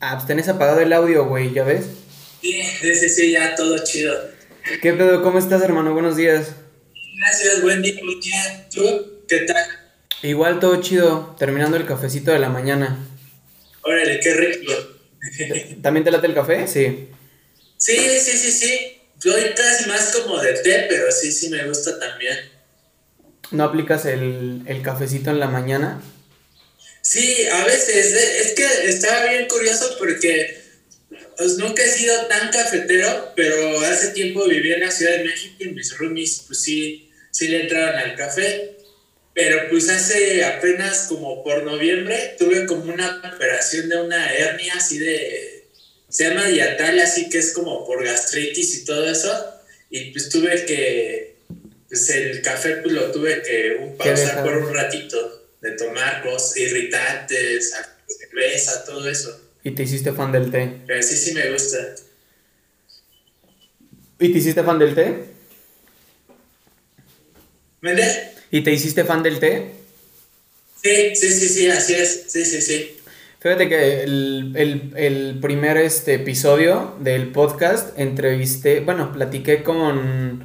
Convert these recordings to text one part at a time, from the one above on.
Ah, pues tenés apagado el audio, güey, ¿ya ves? Sí, sí, sí, ya todo chido. ¿Qué pedo? ¿Cómo estás, hermano? Buenos días. Gracias, buen día, buen día. ¿Tú qué tal? Igual todo chido, terminando el cafecito de la mañana. Órale, qué rico. ¿También te late el café? Sí. Sí, sí, sí, sí. Yo casi más como de té, pero sí, sí me gusta también. ¿No aplicas el, el cafecito en la mañana? Sí, a veces. eh, Es que estaba bien curioso porque pues, nunca he sido tan cafetero, pero hace tiempo viví en la Ciudad de México y mis roomies, pues sí, sí le entraban al café. Pero pues hace apenas como por noviembre tuve como una operación de una hernia así de... Se llama diatal, así que es como por gastritis y todo eso. Y pues tuve que... Pues el café pues lo tuve que un, ¿Qué pausar por un ratito de tomar cosas irritantes, cerveza, todo eso. ¿Y te hiciste fan del té? Pero sí, sí me gusta. ¿Y te hiciste fan del té? ¿Mende? ¿Y te hiciste fan del té? Sí, sí, sí, sí, así es. Sí, sí, sí. Fíjate que el, el- el primer este, episodio del podcast entrevisté, bueno, platiqué con,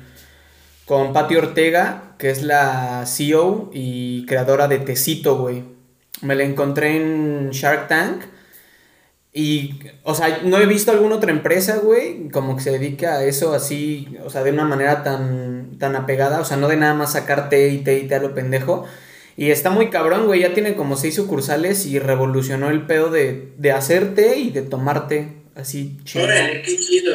con Patti Ortega, que es la CEO y creadora de Tecito, güey. Me la encontré en Shark Tank. Y, o sea, no he visto alguna otra empresa, güey, como que se dedica a eso así, o sea, de una manera tan, tan apegada, o sea, no de nada más sacar té y té y té a lo pendejo. Y está muy cabrón, güey, ya tiene como seis sucursales y revolucionó el pedo de, de hacer té y de tomar té, así chido. Órale, qué chido.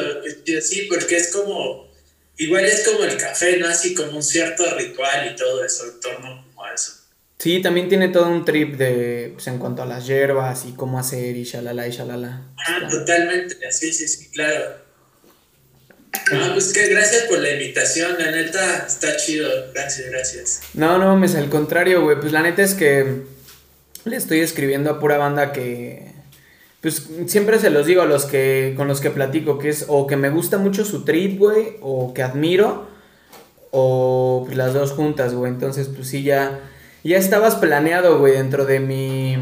Sí, porque es como. Igual es como el café, ¿no? Así como un cierto ritual y todo eso en torno como a eso. Sí, también tiene todo un trip de, pues, en cuanto a las hierbas y cómo hacer y shalala y shalala. Ah, totalmente. Sí, sí, sí, claro. No, pues que gracias por la invitación, la neta está chido. Gracias, gracias. No, no, mames, al contrario, güey. Pues la neta es que le estoy escribiendo a pura banda que. Pues siempre se los digo a los que. con los que platico, que es o que me gusta mucho su trip, güey, o que admiro, o pues, las dos juntas, güey. Entonces, pues sí, ya. Ya estabas planeado, güey, dentro de mi.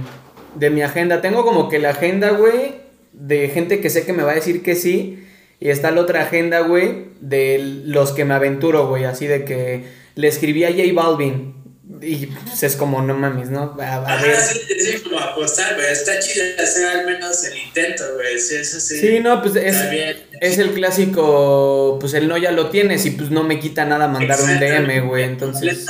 de mi agenda. Tengo como que la agenda, güey, de gente que sé que me va a decir que sí. Y está la otra agenda, güey, de los que me aventuro, güey. Así de que le escribí a J Balvin. Y pues es como, no mames, ¿no? A, a ver. Ajá, sí, sí, como apostar, güey. Está chido hacer al menos el intento, güey. Sí, eso sí. Sí, no, pues es, es el clásico, pues el no ya lo tienes y pues no me quita nada mandar un DM, güey. Entonces,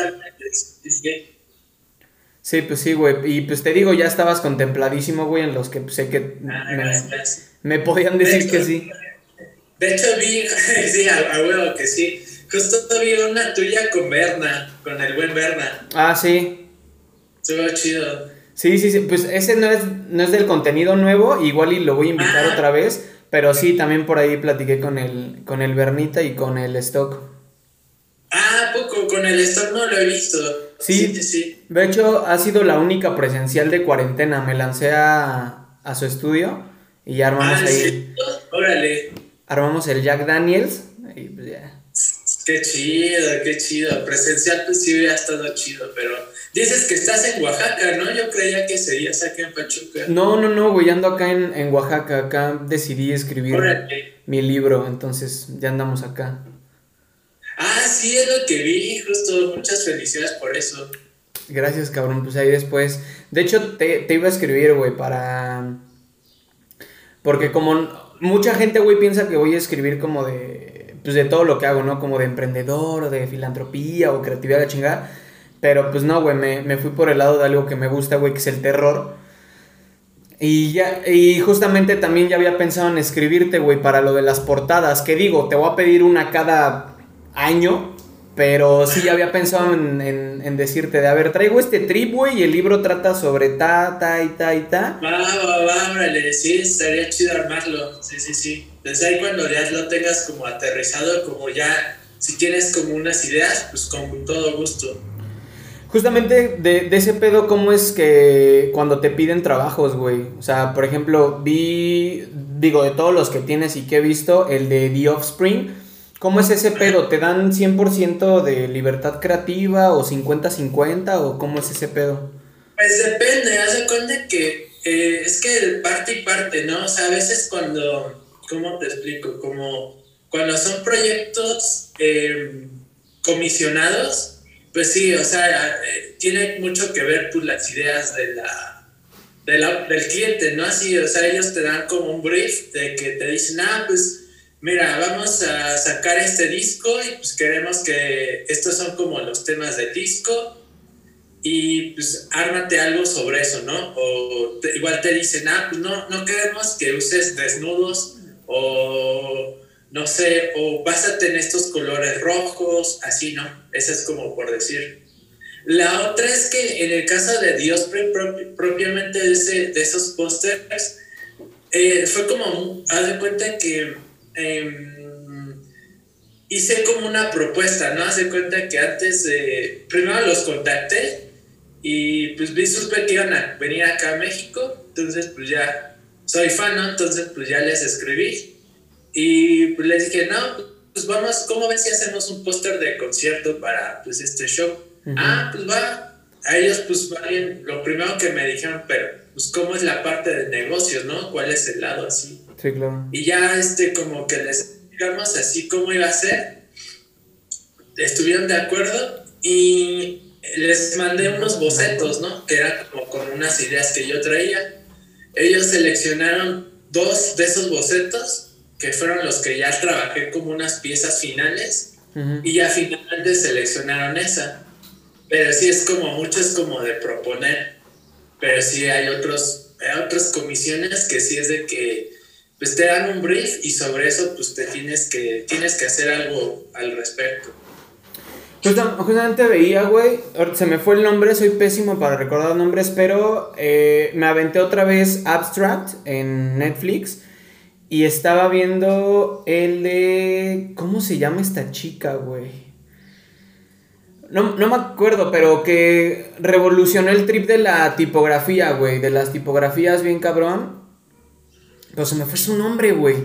sí, pues sí, güey. Y pues te digo, ya estabas contempladísimo, güey, en los que pues, sé que Ah, me podían decir que sí. De hecho, vi, sí, a, a huevo que sí. Justo vi una tuya con Berna, con el buen Berna. Ah, sí. Estuvo chido. Sí, sí, sí, pues ese no es, no es del contenido nuevo, igual y lo voy a invitar Ah. otra vez, pero sí, también por ahí platiqué con el, con el Bernita y con el Stock. Ah, poco, con el stock no lo he visto. Sí. Sí. De hecho, ha sido la única presencial de cuarentena, me lancé a, a su estudio y ya armamos Ah, ahí, sí. Órale. armamos el Jack Daniels y pues ya. Qué chido, qué chido. Presencial pues sí hubiera estado chido, pero dices que estás en Oaxaca, ¿no? Yo creía que serías aquí en Pachuca. No, no, no, güey, ando acá en, en Oaxaca, acá decidí escribir Órale. mi libro, entonces ya andamos acá. Ah, sí, es lo que vi, justo. Muchas felicidades por eso. Gracias, cabrón. Pues ahí después. De hecho, te, te iba a escribir, güey, para. Porque como mucha gente, güey, piensa que voy a escribir como de. Pues de todo lo que hago, ¿no? Como de emprendedor, o de filantropía, o creatividad, la chingada. Pero pues no, güey, me, me fui por el lado de algo que me gusta, güey, que es el terror. Y ya, y justamente también ya había pensado en escribirte, güey, para lo de las portadas. Que digo, te voy a pedir una cada año. Pero sí ya había pensado en, en- en decirte de, a ver, traigo este trip, güey, y el libro trata sobre ta, ta y ta y ta. Va, va, va, órale, sí, estaría chido armarlo. Sí, sí, sí. Desde ahí cuando ya lo tengas como aterrizado, como ya, si tienes como unas ideas, pues con todo gusto. Justamente de, de ese pedo, ¿cómo es que cuando te piden trabajos, güey? O sea, por ejemplo, vi, digo, de todos los que tienes y que he visto, el de The Offspring. ¿Cómo es ese pedo? ¿Te dan 100% de libertad creativa o 50-50 o cómo es ese pedo? Pues depende, haz de cuenta que eh, es que parte y parte, ¿no? O sea, a veces cuando, ¿cómo te explico? Como cuando son proyectos em, comisionados, pues sí, o sea, eh, tiene mucho que ver pues, las ideas de la, del cliente, ¿no? Así, o sea, ellos te dan como un brief de que te dicen, ah, pues mira, vamos a sacar este disco y pues queremos que estos son como los temas del disco y pues ármate algo sobre eso, ¿no? O igual te dicen, ah, pues no, no queremos que uses desnudos o no sé, o básate en estos colores rojos, así, ¿no? Eso es como por decir. La otra es que en el caso de Dios propiamente de, ese, de esos pósters, eh, fue como, haz de cuenta que em, hice como una propuesta, ¿no? Haz de cuenta que antes, primero los contacté y pues vi, supe que iban a venir acá a México, entonces pues ya soy fan, ¿no? Entonces pues ya les escribí y pues les dije, no, pues vamos, ¿cómo ven si hacemos un póster de concierto para pues este show? Ah, pues va. A ellos pues va bien, lo primero que me dijeron, pero pues cómo es la parte de negocios, ¿no? ¿Cuál es el lado así? Sí, claro. Y ya este como que les digamos así cómo iba a ser. Estuvieron de acuerdo y les mandé unos bocetos, ¿no? Que eran como con unas ideas que yo traía. Ellos seleccionaron dos de esos bocetos, que fueron los que ya trabajé como unas piezas finales, y ya finalmente seleccionaron esa. Pero sí es como, mucho es como de proponer, pero sí hay otros, hay otras comisiones que sí es de que pues te dan un brief y sobre eso pues te tienes que, tienes que hacer algo al respecto. Justamente veía, güey, se me fue el nombre, soy pésimo para recordar nombres, pero eh, me aventé otra vez Abstract en Netflix y estaba viendo el de... ¿Cómo se llama esta chica, güey? No, no me acuerdo, pero que revolucionó el trip de la tipografía, güey, de las tipografías bien cabrón. Pero se me fue su nombre, güey.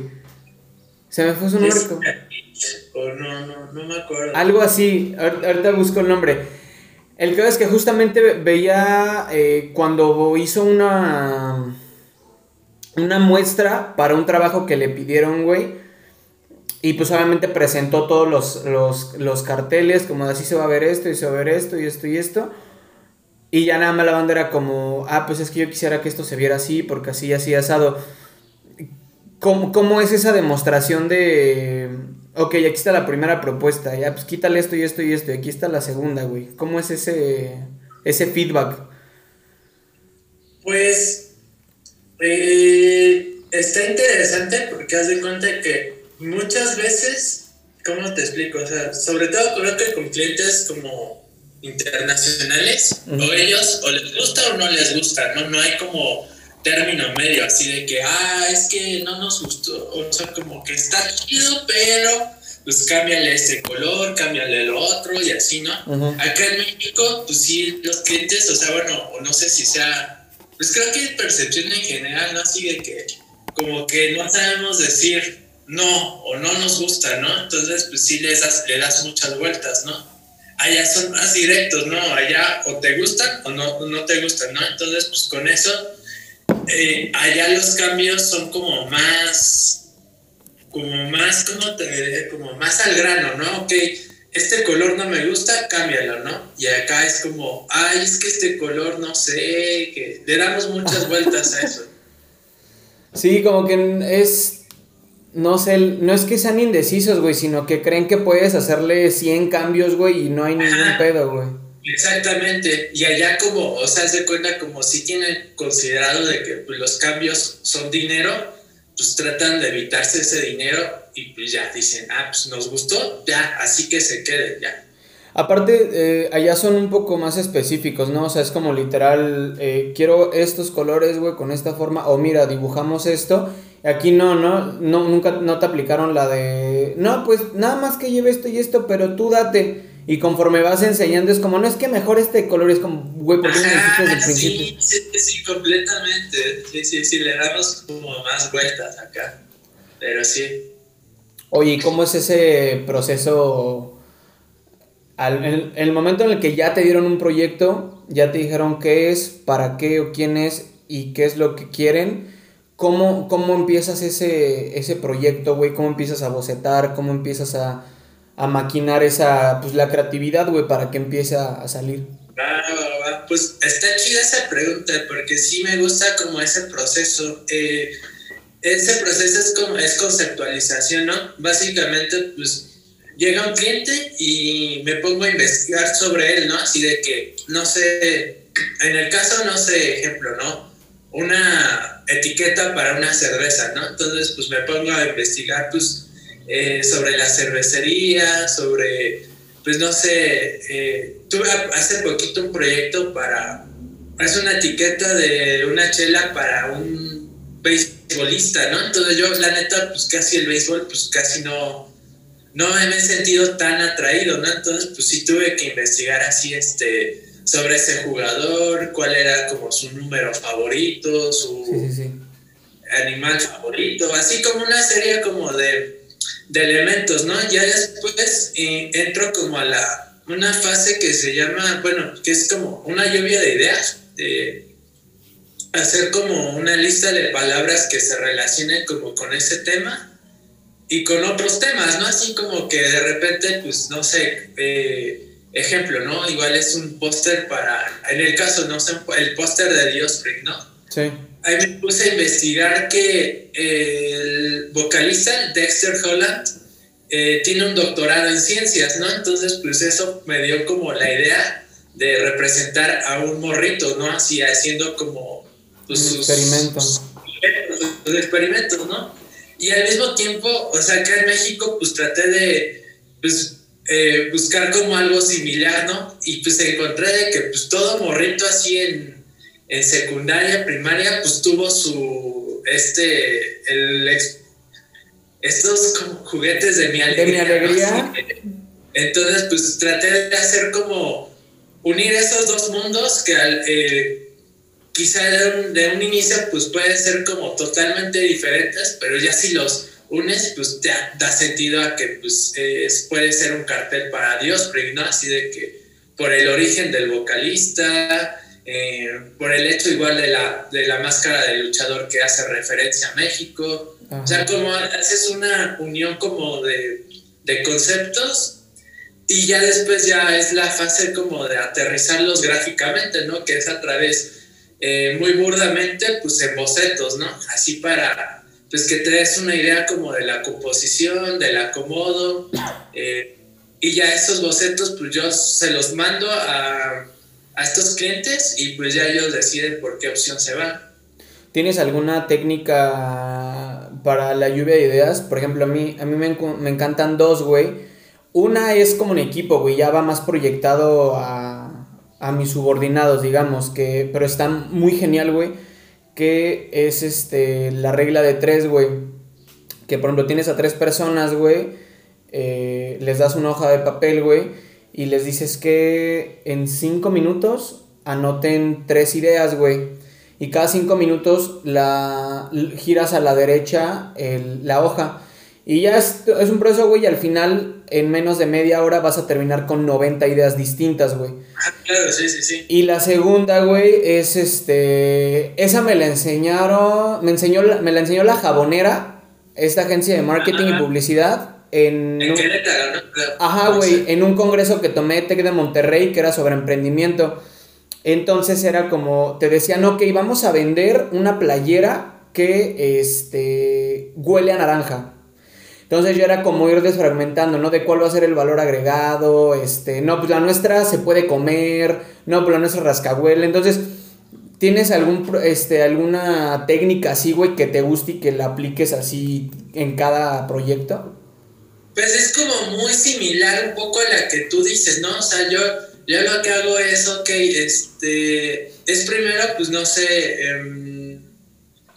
Se me fue su nombre. No, no, no me acuerdo. Algo así, ahorita busco el nombre. El caso es que justamente veía eh, cuando hizo una. Una muestra para un trabajo que le pidieron, güey. Y pues obviamente presentó todos los, los, los, carteles, como así se va a ver esto, y se va a ver esto, y esto, y esto. Y ya nada más la banda era como, ah, pues es que yo quisiera que esto se viera así, porque así, así, asado. ¿Cómo, cómo es esa demostración de Ok, aquí está la primera propuesta. Ya, pues quítale esto y esto y esto. Y aquí está la segunda, güey. ¿Cómo es ese, ese feedback? Pues eh, está interesante porque haz de cuenta que muchas veces, ¿cómo te explico? O sea, sobre todo creo que con clientes como internacionales, o ellos o les gusta o no les gusta, ¿no? No hay como término medio, así de que, ah, es que no nos gustó, o sea, como que está chido, pero pues cámbiale este color, cámbiale el otro y así, ¿no? Acá en México, pues sí, los clientes, o sea, bueno, o no sé si sea, pues creo que percepción en general, ¿no? Así de que como que no sabemos decir no o no nos gusta, ¿no? Entonces, pues sí les das, le das muchas vueltas, ¿no? Allá son más directos, ¿no? Allá o te gustan o no, no te gustan, ¿no? Entonces, pues con eso eh, allá los cambios son como más, como más, ¿cómo te diré? Como más al grano, ¿no? Ok, este color no me gusta, cámbialo, ¿no? Y acá es como, ay, es que este color no sé, que le damos muchas vueltas a eso. Sí, como que es, no sé, no es que sean indecisos, güey, sino que creen que puedes hacerle 100 cambios, güey, y no hay ningún pedo, güey. Exactamente, y allá como, o sea, se cuenta como si tienen considerado de que pues, los cambios son dinero, pues tratan de evitarse ese dinero y pues ya dicen, ah, pues nos gustó, ya, así que se quede, ya. Aparte, eh, allá son un poco más específicos, ¿no? O sea, es como literal, eh, quiero estos colores, güey, con esta forma, o mira, dibujamos esto. Aquí no, no, no, nunca, no te aplicaron la de, no, pues nada más que lleve esto y esto, pero tú date. Y conforme vas enseñando es como, no es que mejor este color, es como, güey, ¿por qué no desde el principio? Sí, sí, sí, completamente. Sí, sí, sí, le damos como más vueltas acá. Pero sí. Oye, ¿y cómo es ese proceso? Al, en, el momento en el que ya te dieron un proyecto, ya te dijeron qué es, para qué o quién es, y qué es lo que quieren, ¿cómo, cómo empiezas ese, ese proyecto, güey? ¿Cómo empiezas a bocetar? ¿Cómo empiezas a, a maquinar esa, pues la creatividad, güey, para que empiece a, salir? Ah, pues está chida esa pregunta, porque sí me gusta como ese proceso. Eh, ese proceso es como es conceptualización, ¿no? Básicamente, pues llega un cliente y me pongo a investigar sobre él, ¿no? Así de que, no sé, en el caso, no sé, ejemplo, ¿no? Una etiqueta para una cerveza, ¿no? Entonces, pues me pongo a investigar, pues, eh, sobre la cervecería, sobre, pues, no sé, eh, tuve hace poquito un proyecto para, es una etiqueta de una chela para un beisbolista, ¿no? Entonces yo, la neta, pues casi el béisbol, pues casi no, no me he sentido tan atraído, ¿no? Entonces, pues sí tuve que investigar así, este, sobre ese jugador, cuál era como su número favorito, su animal favorito, así como una serie como de, de elementos, ¿no? Ya después eh, entro como a la, una fase que se llama, bueno, que es como una lluvia de ideas, de hacer como una lista de palabras que se relacionen como con ese tema y con otros temas, ¿no? Así como que de repente, pues, no sé, eh, ejemplo, ¿no? Igual es un póster para, en el caso, no sé, el póster de Dios ¿no? Sí. Ahí me puse a investigar que el vocalista Dexter Holland eh, tiene un doctorado en ciencias, ¿no? Entonces, pues eso me dio como la idea de representar a un morrito, ¿no? Así haciendo como pues, sus experimentos. Sus experimentos, ¿no? Y al mismo tiempo, o sea, acá en México, pues traté de pues, eh, buscar como algo similar, ¿no? Y pues encontré que pues todo morrito así en, en secundaria, primaria, pues tuvo su, este, el, estos juguetes de mi alegría. De mi alegría. Entonces, pues traté de hacer como unir esos dos mundos que eh, quizá de un, inicio pues pueden ser como totalmente diferentes, pero ya si los unes, pues te da sentido a que pues puede ser un cartel para Dios, ¿no? Así de que por el origen del vocalista, eh, por el hecho igual de la, de la máscara del luchador que hace referencia a México, o sea, como haces una unión como de, de conceptos y ya después ya es la fase como de aterrizarlos gráficamente, ¿no? Que es a través eh, muy burdamente, pues en bocetos, ¿no? Así para, pues que te des una idea como de la composición, del acomodo, eh, y ya esos bocetos, pues yo se los mando a, a estos clientes y pues ya ellos deciden por qué opción se van. ¿Tienes alguna técnica para la lluvia de ideas? Por ejemplo, a mí, a mí me, me encantan dos, güey. Una es como un equipo, güey, ya va más proyectado a a mis subordinados, digamos, que, pero está muy genial, güey, que es este, la regla de tres, güey, que por ejemplo tienes a tres personas, güey, eh, les das una hoja de papel, güey, y les dices que en cinco minutos anoten tres ideas, güey. Y cada cinco minutos la giras a la derecha la hoja. Y ya es, es un proceso, güey, y al final, en menos de media hora, vas a terminar con 90 ideas distintas, güey. Ah, claro, sí, sí, sí. Y la segunda, güey, es este. Esa me la enseñaron. Me, enseñó, me la enseñó la jabonera, esta agencia de marketing y publicidad. En, en Querétaro, ¿no? Ajá, güey, en un congreso que tomé Tec de Monterrey, que era sobre emprendimiento. Entonces era como, te decían, ok, vamos a vender una playera que este, huele a naranja. Entonces yo era como ir desfragmentando, ¿no? De cuál va a ser el valor agregado, este, no, pues la nuestra se puede comer, no, pues la nuestra rascahuele. Entonces, ¿tienes algún, este, alguna técnica así, güey, que te guste y que la apliques así en cada proyecto? Pues es como muy similar un poco a la que tú dices, ¿no? O sea, yo, yo lo que hago es, ok, este, es primero, pues no sé, em,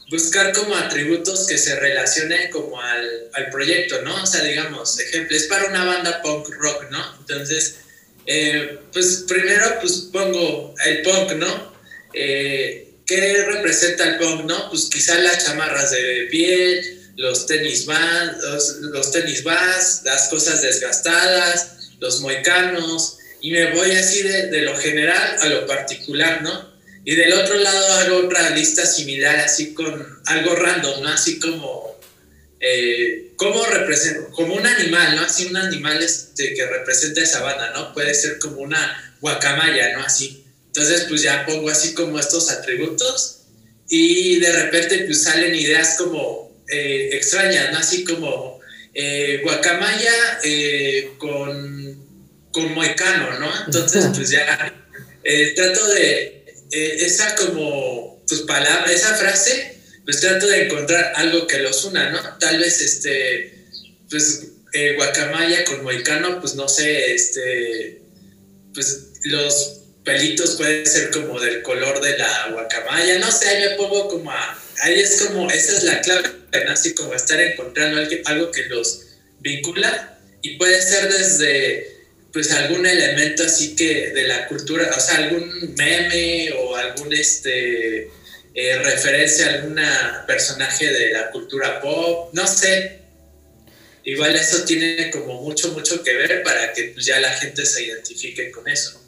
buscar como atributos que se relacionen como al, al, proyecto, ¿no? O sea, digamos, ejemplo, es para una banda punk rock, ¿no? Entonces, eh, pues primero pues pongo el punk, ¿no? Eh, ¿Qué representa el punk, no? Pues quizás las chamarras de piel, los tenis vas, los, tenis vas, las cosas desgastadas, los moicanos, y me voy así de, de lo general a lo particular, ¿no? Y del otro lado hago otra lista similar, así con algo random, ¿no? Así como, eh, ¿cómo representa? Como un animal, ¿no? Así un animal este, que representa esa banda, ¿no? Puede ser como una guacamaya, ¿no? Así. Entonces, pues ya pongo así como estos atributos y de repente pues salen ideas como eh, extrañas, ¿no? Así como eh, guacamaya eh, con, con moicano, ¿no? Entonces, pues ya trato de eh, esa como, pues palabra, esa frase, pues trato de encontrar algo que los una, ¿no? Tal vez, este, pues, eh, guacamaya con moicano, pues no sé, este, pues los pelitos pueden ser como del color de la guacamaya, no sé, ahí me pongo como a, ahí es como, esa es la clave, ¿no? Así como estar encontrando algo que los vincula y puede ser desde pues algún elemento así que de la cultura, o sea, algún meme o algún este eh, referencia a algún personaje de la cultura pop, no sé. Igual eso tiene como mucho, mucho que ver para que pues, ya la gente se identifique con eso.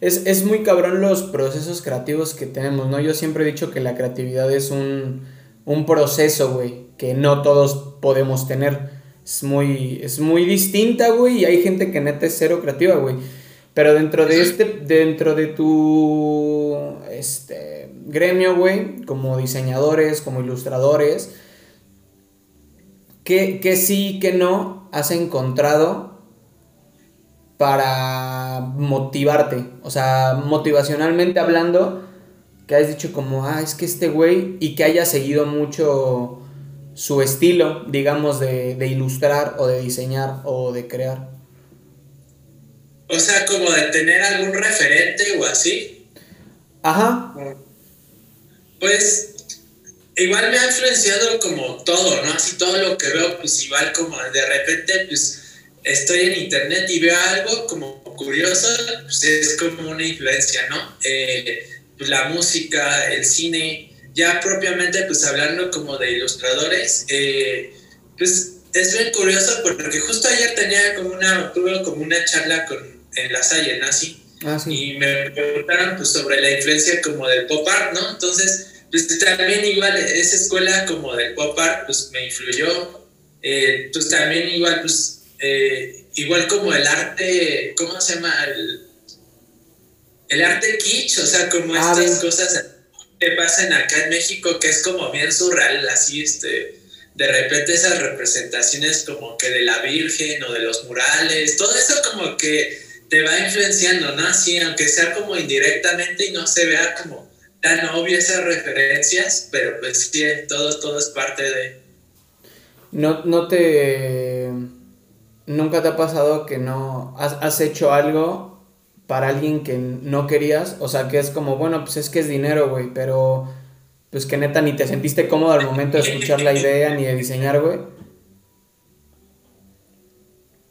Es, es muy cabrón los procesos creativos que tenemos, ¿no? Yo siempre he dicho que la creatividad es un, un proceso, güey, que no todos podemos tener es muy, es muy distinta, güey, y hay gente que neta es cero creativa, güey. Pero dentro de este, dentro de tu este, gremio, güey, como diseñadores, como ilustradores, ¿qué, qué sí, qué no has encontrado para motivarte? O sea, motivacionalmente hablando, que has dicho como, ah, es que este güey, y que haya seguido mucho su estilo, digamos, de, ilustrar o de diseñar o de crear. O sea, como de tener algún referente o así. Ajá. Pues igual me ha influenciado como todo, ¿no? Así todo lo que veo, pues igual como de repente, pues estoy en internet y veo algo como curioso, pues es como una influencia, ¿no? Eh, pues la música, el cine, ya propiamente, pues hablando como de ilustradores, eh, pues es bien curioso porque justo ayer tenía como una, tuve como una charla con, en la Salle, Nazi, ah, y me preguntaron pues sobre la influencia como del pop art, ¿no? Entonces, pues también igual esa escuela como del pop art, pues me influyó, eh, pues también igual, pues, eh, igual como el arte, ¿cómo se llama? El, el arte kitsch, o sea, como ah, estas cosas que pasan acá en México que es como bien surreal, así, este, de repente esas representaciones como que de la Virgen o de los murales, todo eso como que te va influenciando, ¿no? Así, aunque sea como indirectamente y no se vea como tan obvio esas referencias, pero pues sí, todo, todo es parte de... No, no te... Nunca te ha pasado que no has, has hecho algo para alguien que no querías, o sea, que es como, bueno, pues es que es dinero, güey, pero pues que neta ni te sentiste cómodo al momento de escuchar la idea ni de diseñar, güey.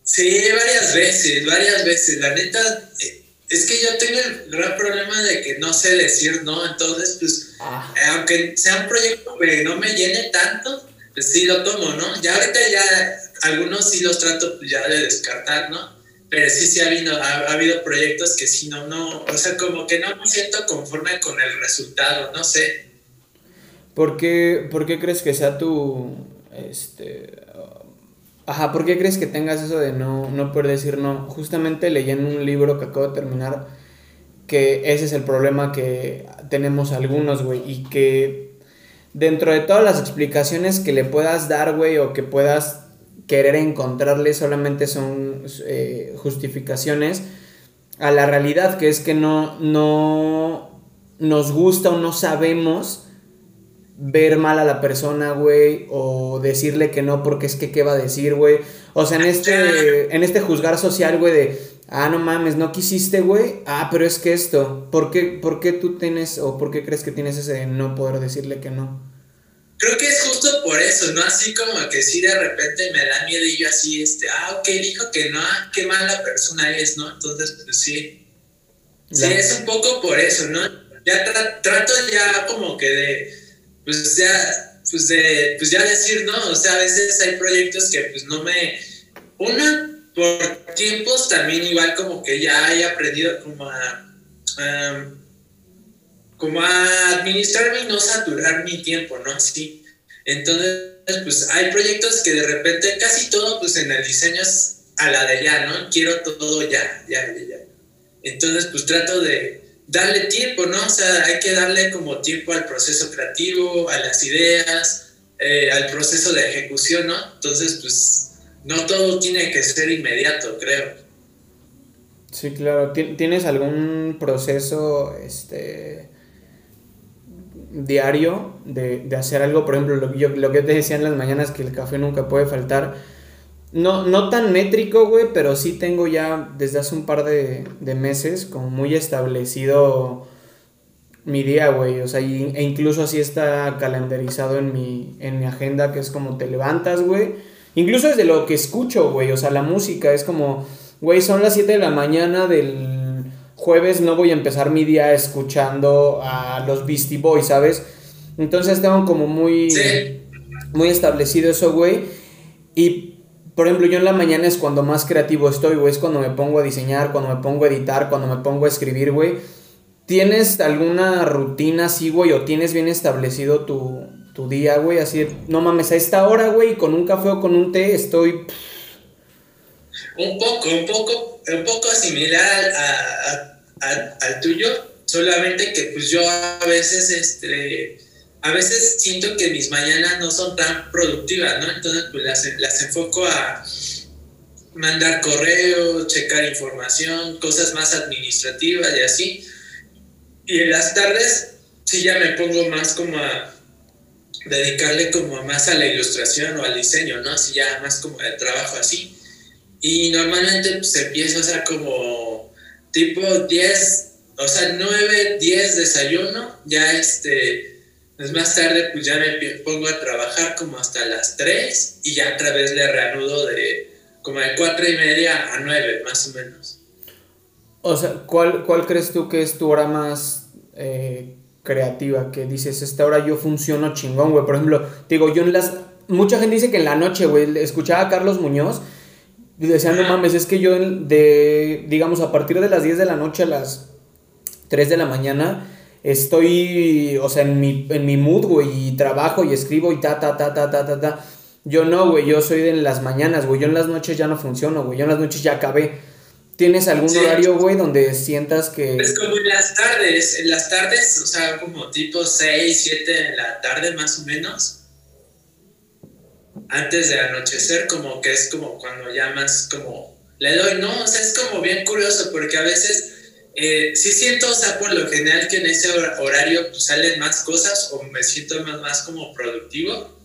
Sí, varias veces, varias veces. La neta, eh, es que yo tengo el gran problema de que no sé decir no, entonces, pues, ah. aunque sea un proyecto que no me llene tanto, pues sí lo tomo, ¿no? Ya ahorita ya algunos sí los trato ya de descartar, ¿no? pero sí, sí ha habido, ha, habido proyectos que sí, no, no, o sea, como que no me siento conforme con el resultado, no sé. ¿Por qué, por qué crees que sea tu, este, ajá, por qué crees que tengas eso de no, no poder decir no? Justamente leí en un libro que acabo de terminar que ese es el problema que tenemos algunos, güey, y que dentro de todas las explicaciones que le puedas dar, güey, o que puedas querer encontrarle solamente son eh, justificaciones a la realidad, que es que no, no nos gusta o no sabemos ver mal a la persona, güey, o decirle que no porque es que qué va a decir, güey. O sea, en este, en este juzgar social, güey, de, ah, no mames, no quisiste, güey, ah, pero es que esto, ¿por qué, ¿por qué tú tienes o por qué crees que tienes ese no poder decirle que no? Creo que es justo por eso, ¿no? Así como que si de repente me da miedo y yo así, este, ah, ok, dijo que no, ah, qué mala persona es, ¿no? Entonces, pues sí. Sí, es un poco por eso, ¿no? Ya trato ya como que de, pues ya, pues de, pues ya decir, ¿no? O sea, a veces hay proyectos que pues no me, una, por tiempos también igual como que ya he aprendido como a como a administrarme y no saturar mi tiempo, ¿no? Sí. Entonces, pues hay proyectos que de repente casi todo, pues en el diseño es a la de ya, ¿no? Quiero todo ya, ya, ya, ya. Entonces, pues trato de darle tiempo, ¿no? O sea, hay que darle como tiempo al proceso creativo, a las ideas, eh, al proceso de ejecución, ¿no? Entonces, pues no todo tiene que ser inmediato, creo. Sí, claro. ¿Tienes algún proceso, este diario de, de, hacer algo, por ejemplo, lo, yo, lo que te decía en las mañanas, que el café nunca puede faltar. No, no tan métrico, güey, pero sí tengo ya desde hace un par de, de meses como muy establecido mi día, güey. O sea, e incluso así está calendarizado en mi, en mi agenda, que es como te levantas, güey. Incluso desde lo que escucho, güey. O sea, la música es como, güey, son las 7 de la mañana del jueves no voy a empezar mi día escuchando a los Beastie Boys, ¿sabes? Entonces tengo como muy, muy establecido eso, güey. Y, por ejemplo, yo en la mañana es cuando más creativo estoy, güey. Es cuando me pongo a diseñar, cuando me pongo a editar, cuando me pongo a escribir, güey. ¿Tienes alguna rutina así, güey? ¿O tienes bien establecido tu, tu día, güey? Así, no mames, a esta hora, güey, con un café o con un té estoy... Un poco, un poco, un poco similar a al, tuyo, solamente que pues yo a veces, este, a veces siento que mis mañanas no son tan productivas, ¿no? Entonces pues las, las enfoco a mandar correos, checar información, cosas más administrativas y así. Y en las tardes sí ya me pongo más como a dedicarle como más a la ilustración o al diseño, ¿no? Así ya más como de trabajo así. Y normalmente pues empiezo, o sea, como tipo 10, o sea, 9, 10 desayuno, ya este, pues más tarde pues ya me pongo a trabajar como hasta las 3 y ya otra vez le reanudo de como de 4 y media a 9 más o menos. O sea, ¿cuál, cuál crees tú que es tu hora más eh, creativa? Que dices, esta hora yo funciono chingón, güey. Por ejemplo, digo, yo en las... Mucha gente dice que en la noche, güey, escuchaba a Carlos Muñoz y decía, no mames, es que yo de, digamos, a partir de las 10 de la noche a las 3 de la mañana, estoy, o sea, en mi, en mi mood, güey, y trabajo y escribo y ta, ta, ta, ta, ta, ta, ta. Yo no, güey, yo soy de las mañanas, güey, yo en las noches ya no funciono, güey, yo en las noches ya acabé. ¿Tienes algún horario, güey, donde sientas que... Es como en las tardes, en las tardes, o sea, como tipo 6, 7 de la tarde más o menos antes de anochecer, como que es como cuando ya más como le doy, ¿no? O sea, es como bien curioso porque a veces eh, sí siento, o sea, por lo general que en ese horario pues, salen más cosas o me siento más, más como productivo,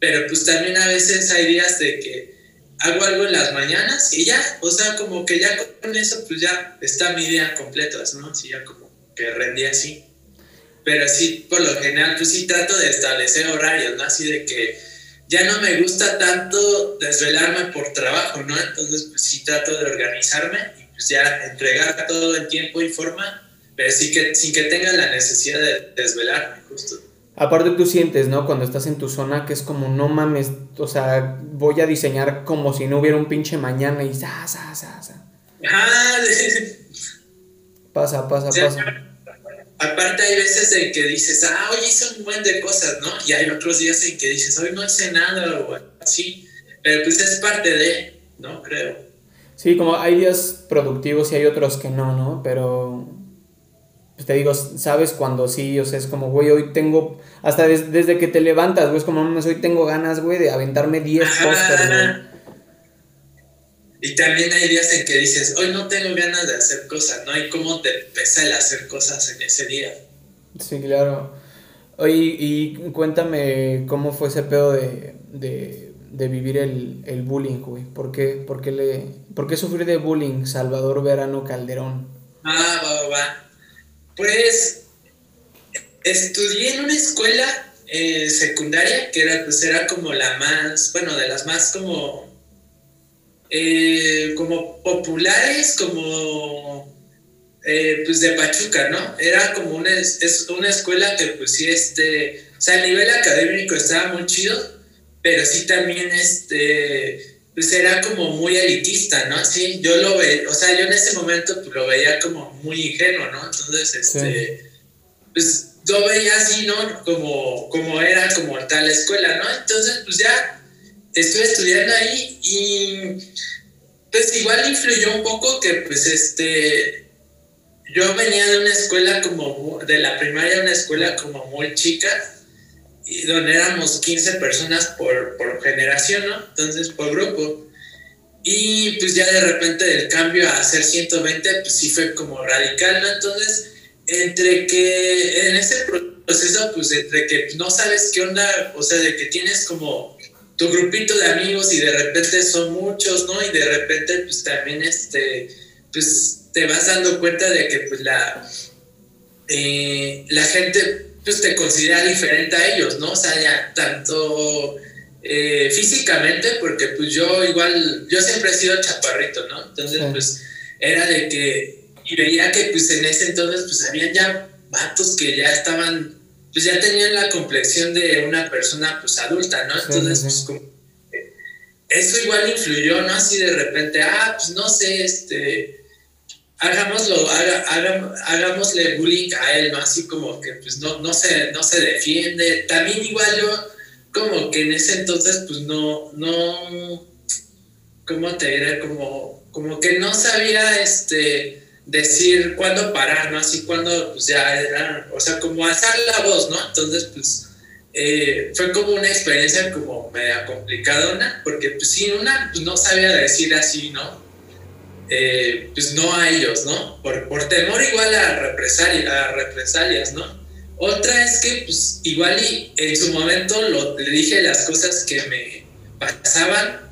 pero pues también a veces hay días de que hago algo en las mañanas y ya, o sea, como que ya con eso pues ya está mi día completo, ¿no? Sí, ya como que rendí así. Pero sí, por lo general, pues sí trato de establecer horarios, ¿no? Así de que ya no me gusta tanto desvelarme por trabajo, ¿no? Entonces, pues sí trato de organizarme y pues ya entregar todo en tiempo y forma, pero sí que, sin que tenga la necesidad de desvelarme, justo. Aparte tú sientes, ¿no? Cuando estás en tu zona que es como, no mames, o sea, voy a diseñar como si no hubiera un pinche mañana y sa, sa, sa, sa. Ah, pasa, pasa, pasa. Aparte hay veces en que dices, ah, hoy hice un buen de cosas, ¿no? Y hay otros días en que dices, hoy no hice nada o así. Pero pues es parte de, ¿no? Creo. Sí, como hay días productivos y hay otros que no, ¿no? Pero, pues te digo, sabes cuando sí, o sea, es como, güey, hoy tengo, hasta desde que te levantas, güey, es como, hoy tengo ganas, güey, de aventarme 10 pósters, güey. Y también hay días en que dices, hoy no tengo ganas de hacer cosas, ¿no? hay cómo te pesa el hacer cosas en ese día. Sí, claro. Oye, y cuéntame cómo fue ese pedo de, vivir el, bullying, güey. ¿Por qué, por, qué le, ¿Por qué sufrir de bullying, Salvador Verano Calderón? Ah, va, va, va. Pues estudié en una escuela eh, secundaria que era, pues, era como la más, bueno, de las más como eh, como populares, como eh, pues de Pachuca, ¿no? Era como una, es una escuela que pues sí, este, o sea, a nivel académico estaba muy chido, pero sí también, este, pues era como muy elitista, ¿no? Sí, yo lo veía, o sea, yo en ese momento pues, lo veía como muy ingenuo, ¿no? Entonces, este, pues yo veía así, ¿no? Como, como era como tal escuela, ¿no? Entonces, pues ya estuve estudiando ahí y pues igual influyó un poco que pues este, yo venía de una escuela como, de la primaria, una escuela como muy chica, y donde éramos 15 personas por, por generación, ¿no? Entonces, por grupo. Y pues ya de repente el cambio a hacer 120, pues sí fue como radical, ¿no? Entonces, entre que en ese proceso, pues entre que no sabes qué onda, o sea, de que tienes como tu grupito de amigos y de repente son muchos, ¿no? Y de repente, pues también, este, pues te vas dando cuenta de que, pues la, eh, la gente, pues te considera diferente a ellos, ¿no? O sea, ya tanto eh, físicamente, porque pues yo igual, yo siempre he sido chaparrito, ¿no? Entonces, pues era de que y veía que pues en ese entonces pues habían ya vatos que ya estaban, pues ya tenían la complexión de una persona pues adulta, ¿no? Entonces pues como, eso igual influyó, ¿no? Así de repente, ah, pues no sé, este, hagámoslo, haga, hagámosle bullying a él, ¿no? Así como que pues no, no, se, no se defiende. También igual yo como que en ese entonces pues no, no, ¿cómo te diré? Como, como que no sabía, este, decir cuándo parar, ¿no? Así cuando, pues ya era, o sea, como alzar la voz, ¿no? Entonces, pues eh, fue como una experiencia como media complicadona, porque pues sí, una, pues no sabía decir así, ¿no? Eh, pues no a ellos, ¿no? Por, por temor igual a, represalia, a represalias, ¿no? Otra es que, pues igual y en su momento lo, le dije las cosas que me pasaban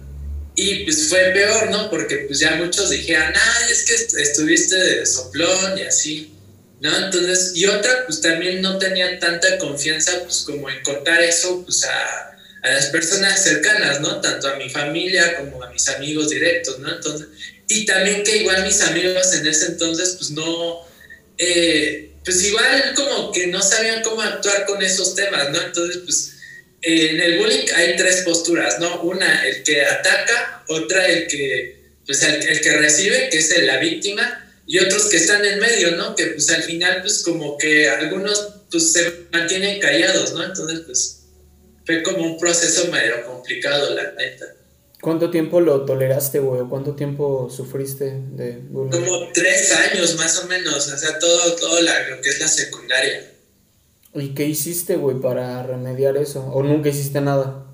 y pues fue peor, ¿no? Porque pues ya muchos dijeron, ah, es que estuviste de soplón y así, ¿no? Entonces, y otra, pues también no tenía tanta confianza, pues como en contar eso, pues a, a las personas cercanas, ¿no? Tanto a mi familia como a mis amigos directos, ¿no? Entonces, y también que igual mis amigos en ese entonces, pues no, eh, pues igual como que no sabían cómo actuar con esos temas, ¿no? Entonces, pues en el bullying hay tres posturas, ¿no? Una, el que ataca, otra, el que, pues, el, que recibe, que es la víctima, y otros que están en medio, ¿no? Que pues al final, pues como que algunos pues se mantienen callados, ¿no? Entonces, pues fue como un proceso medio complicado, la neta. ¿Cuánto tiempo lo toleraste, güey? ¿Cuánto tiempo sufriste de bullying? Como tres años, más o menos, o sea, todo, todo lo que es la secundaria. ¿Y qué hiciste, güey, para remediar eso? ¿O nunca hiciste nada?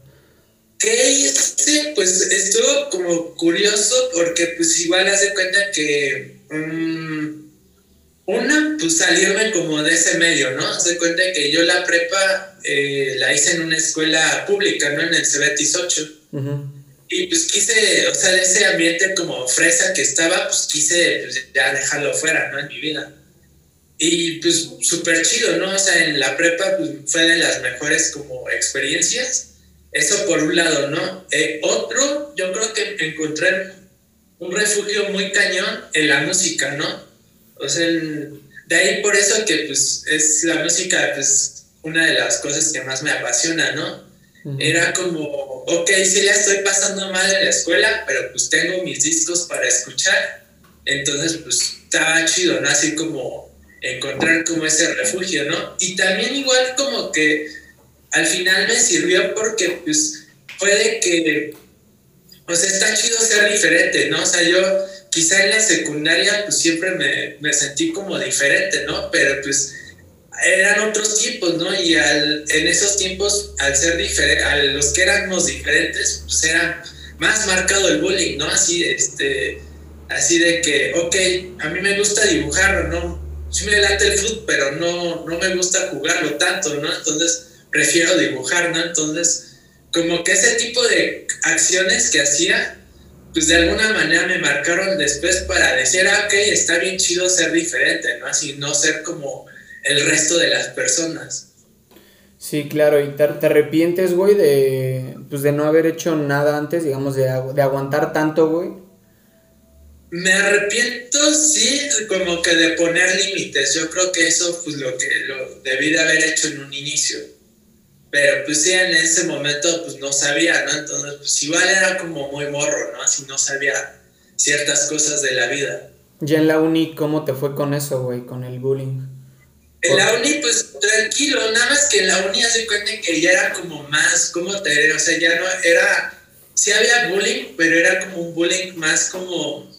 ¿Qué hice? Pues estuvo como curioso porque pues igual hace cuenta que... Um, una, pues salirme como de ese medio, ¿no? Hace cuenta que yo la prepa eh, la hice en una escuela pública, ¿no? En el Cebetis 8. Y pues quise, o sea, de ese ambiente como fresa que estaba, pues quise pues, ya dejarlo fuera, ¿no? En mi vida. Y pues súper chido, ¿no? O sea, en la prepa pues, fue de las mejores como experiencias. Eso por un lado, ¿no? Eh, otro, yo creo que encontré un refugio muy cañón en la música, ¿no? O sea, de ahí por eso que pues es la música, pues una de las cosas que más me apasiona, ¿no? Era como, ok, sí la estoy pasando mal en la escuela, pero pues tengo mis discos para escuchar. Entonces, pues estaba chido, ¿no? Así como encontrar como ese refugio, ¿no? Y también igual como que al final me sirvió porque pues puede que, o sea, está chido ser diferente, ¿no? O sea, yo quizá en la secundaria pues siempre me, me sentí como diferente, ¿no? Pero pues eran otros tiempos, ¿no? Y al, en esos tiempos, al ser diferentes, a los que éramos diferentes, pues era más marcado el bullying, ¿no? Así, este, así de que, ok, a mí me gusta dibujar, ¿no? Sí me late el fútbol, pero no, no me gusta jugarlo tanto, ¿no? Entonces prefiero dibujar, ¿no? Entonces, como que ese tipo de acciones que hacía, pues de alguna manera me marcaron después para decir, ah, ok, está bien chido ser diferente, ¿no? Así no ser como el resto de las personas. Sí, claro, y te, arrepientes, güey, de, pues de no haber hecho nada antes, digamos, de, de aguantar tanto, güey. Me arrepiento, sí, como que de poner límites. Yo creo que eso pues lo que lo debí de haber hecho en un inicio. Pero pues sí, en ese momento pues no sabía, ¿no? Entonces pues igual era como muy morro, ¿no? Así no sabía ciertas cosas de la vida. Ya en la uni, ¿cómo te fue con eso, güey? Con el bullying. En la uni, pues tranquilo, nada más que en la uni hace cuenta que ya era como más, ¿cómo te? O sea, ya no era, sí había bullying, pero era como un bullying más como,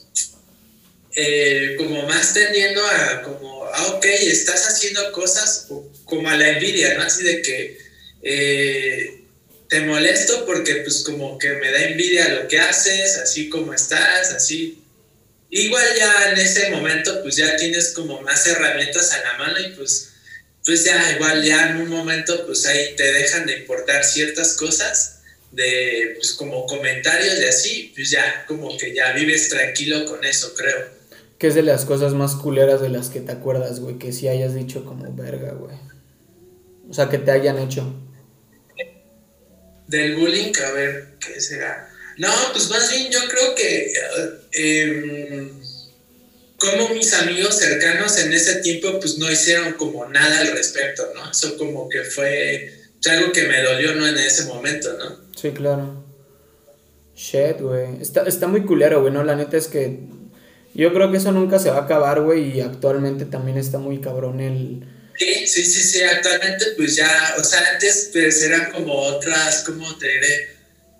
eh, como más tendiendo a como, ah, ok, estás haciendo cosas como a la envidia, ¿no? Así de que eh, te molesto porque pues como que me da envidia lo que haces, así como estás, así. Igual ya en ese momento pues ya tienes como más herramientas a la mano y pues, pues ya igual ya en un momento pues ahí te dejan de importar ciertas cosas de pues como comentarios y así, pues ya como que ya vives tranquilo con eso, creo. ¿Qué es de las cosas más culeras de las que te acuerdas, güey? Que si hayas dicho como verga, güey. O sea, que te hayan hecho. Del bullying, a ver, ¿qué será? No, pues más bien yo creo que eh, como mis amigos cercanos en ese tiempo pues no hicieron como nada al respecto, ¿no? Eso como que fue algo que me dolió, ¿no? En ese momento, ¿no? Sí, claro. Shit, güey. Está, está muy culero, güey, ¿no? La neta es que yo creo que eso nunca se va a acabar, güey, y actualmente también está muy cabrón el Sí, sí, sí, sí, actualmente pues ya, o sea, antes pues eran como otras, ¿cómo te diré?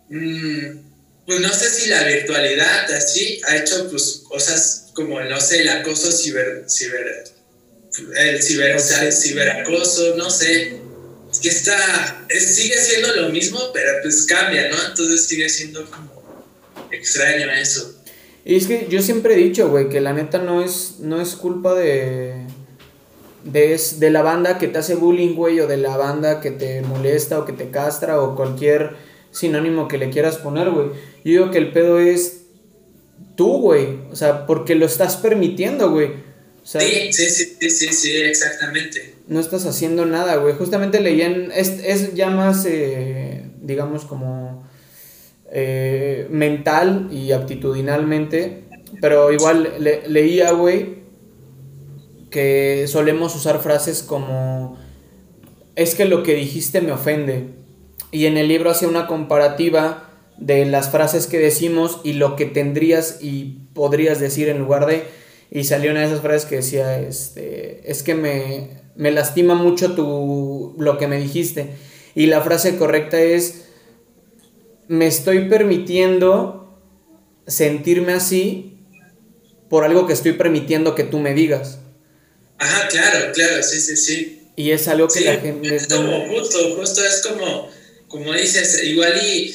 Mm, pues no sé si la virtualidad así ha hecho pues cosas como, no sé, el acoso ciber, ciber el ciber, ciberacoso, no sé, es que está, sigue siendo lo mismo, pero pues cambia, ¿no? Entonces sigue siendo como extraño eso. Y es que yo siempre he dicho, güey, que la neta no es, no es culpa de de, de la banda que te hace bullying, güey, o de la banda que te molesta o que te castra o cualquier sinónimo que le quieras poner, güey. Yo digo que el pedo es tú, güey. O sea, porque lo estás permitiendo, güey. sí, sí, sí, sí, sí, exactamente. No estás haciendo nada, güey. Justamente leían, es, es ya más, eh, digamos, como eh, mental y aptitudinalmente. Pero igual leía, güey, que solemos usar frases como es que lo que dijiste me ofende. Y en el libro hace una comparativa de las frases que decimos y lo que tendrías y podrías decir en lugar de y salió una de esas frases que decía este es que me, me lastima mucho tu lo que me dijiste y la frase correcta es me estoy permitiendo sentirme así por algo que estoy permitiendo que tú me digas Ajá, claro, claro, sí, sí, sí. Y es algo que la gente... Es como justo, justo es como, como dices, igual y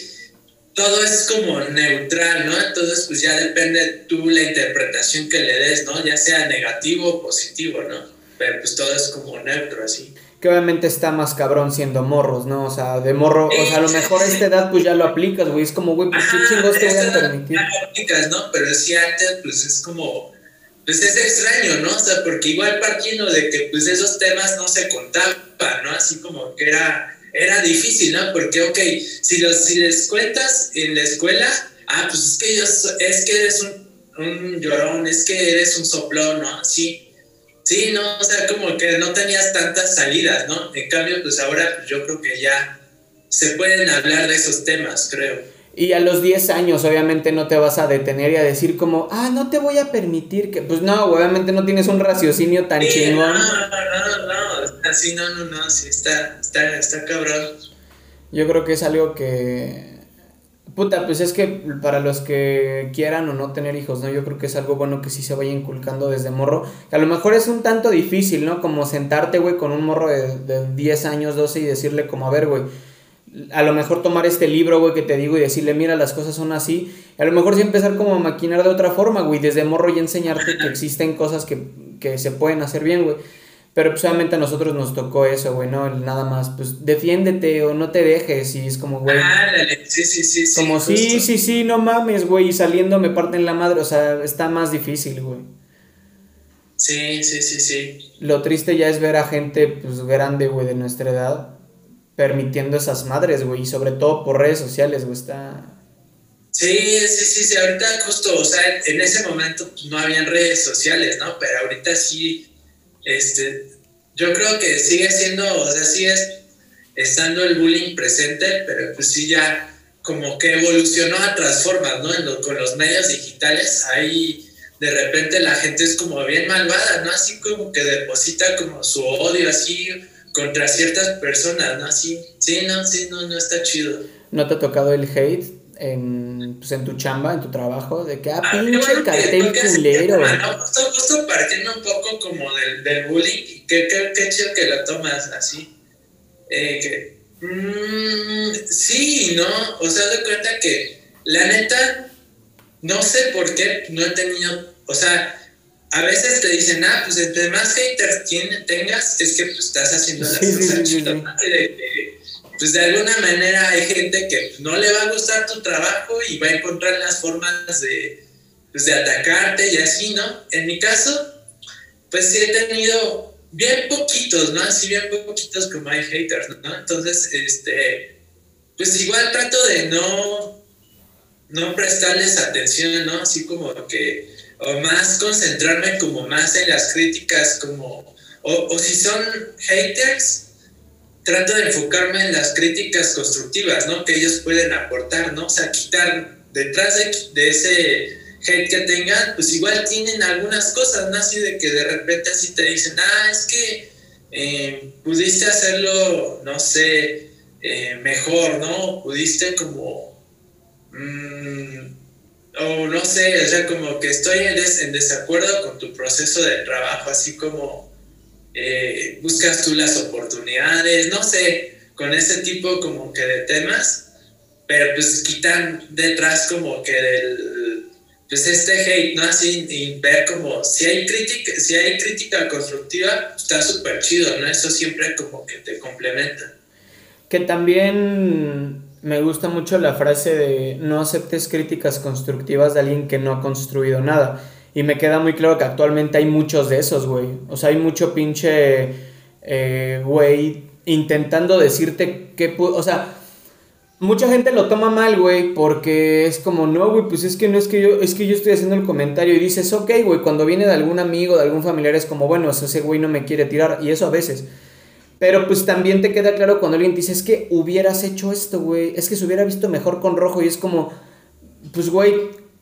todo es como neutral, ¿no? Entonces, pues ya depende tú la interpretación que le des, ¿no? Ya sea negativo o positivo, ¿no? Pero pues todo es como neutro, así. Que obviamente está más cabrón siendo morros, ¿no? O sea, de morro, o sea, a lo mejor a esta edad pues ya lo aplicas, güey. Es como, güey, pues qué chingos te voy a permitir. Lo aplicas, ¿no? Pero si antes, pues es como pues es extraño, ¿no? O sea, porque igual partiendo de que pues esos temas no se contaban, ¿no? Así como que era, era difícil, ¿no? Porque, ok, si, los, si les cuentas en la escuela, ah, pues es que, ellos, es que eres un, un llorón, es que eres un soplón, ¿no? Sí, sí, ¿no? O sea, como que no tenías tantas salidas, ¿no? En cambio, pues ahora yo creo que ya se pueden hablar de esos temas, creo. Y a los 10 años obviamente no te vas a detener y a decir como, ah, no te voy a permitir que... Pues no, obviamente no tienes un raciocinio tan chingón. No, no, no, así no, no, no, sí, está, está, está cabrón. Yo creo que es algo que... Puta, pues es que para los que quieran o no tener hijos, ¿no? Yo creo que es algo bueno que sí se vaya inculcando desde morro. Que a lo mejor es un tanto difícil, ¿no? Como sentarte, güey, con un morro de, de 10 años, 12 y decirle como, a ver, güey a lo mejor tomar este libro, güey, que te digo y decirle, mira, las cosas son así. A lo mejor sí empezar como a maquinar de otra forma, güey, desde morro y enseñarte que existen cosas que, se pueden hacer bien, güey. Pero pues obviamente a nosotros nos tocó eso, güey, ¿no? Nada más, pues defiéndete o no te dejes y es como, güey. sí, sí, sí. Como, sí, sí, sí, no mames, güey, y saliendo me parten la madre, o sea, está más difícil, güey. Sí, sí, sí, sí. Lo triste ya es ver a gente, pues, grande, güey, de nuestra edad permitiendo esas madres, güey, y sobre todo por redes sociales, güey, está... Sí, sí, sí, sí, ahorita justo, o sea, en ese momento no habían redes sociales, ¿no? Pero ahorita sí, este, yo creo que sigue siendo, o sea, sigue estando el bullying presente, pero pues sí ya como que evolucionó a otras formas, ¿no? con los medios digitales hay de repente la gente es como bien malvada, ¿no? Así como que deposita como su odio así contra ciertas personas, ¿no? Así, sí, no, sí, no, no está chido. ¿No te ha tocado el hate en, pues, en tu chamba, en tu trabajo? De que, ah, ah pinche cartel culero. no, justo, justo partiendo un poco como del, del bullying, qué, qué, qué chido que lo tomas así. Eh, que, mmm, sí, ¿no? O sea, de cuenta que, la neta, no sé por qué no he tenido, o sea, a veces te dicen, ah, pues entre más haters tengas, es que pues, estás haciendo las cosas chidas. Pues de alguna manera hay gente que no le va a gustar tu trabajo y va a encontrar las formas de, pues, de atacarte y así, ¿no? En mi caso, pues sí he tenido bien poquitos, ¿no? Así bien poquitos como hay haters, ¿no? Entonces, este, pues igual trato de no no prestarles atención, ¿no? Así como que, o más concentrarme como más en las críticas, como, o, si son haters, trato de enfocarme en las críticas constructivas, ¿no? Que ellos pueden aportar, ¿no? O sea, quitar detrás de, ese hate que tengan, pues igual tienen algunas cosas, ¿no? Así de que de repente así te dicen, ah, es que eh, pudiste hacerlo, no sé, eh, mejor, ¿no? Pudiste como Mm, o no sé, o sea, como que estoy en, desacuerdo con tu proceso de trabajo, así como eh, buscas tú las oportunidades, no sé, con ese tipo como que de temas, pero pues quitan detrás como que del, pues este hate, ¿no? Así, y ver como si hay crítica, si hay crítica constructiva, está súper chido, ¿no? Eso siempre como que te complementa. Que también me gusta mucho la frase de no aceptes críticas constructivas de alguien que no ha construido nada. Y me queda muy claro que actualmente hay muchos de esos, güey. O sea, hay mucho pinche, eh, güey, intentando decirte que... O sea, mucha gente lo toma mal, güey, porque es como, no, güey, pues es que no es que yo, es que yo estoy haciendo el comentario y dices, ok, güey, cuando viene de algún amigo, de algún familiar, es como, bueno, ese güey no me quiere tirar. Y eso a veces. Pero pues también te queda claro cuando alguien dice, es que hubieras hecho esto, güey, es que se hubiera visto mejor con rojo y es como, pues, güey,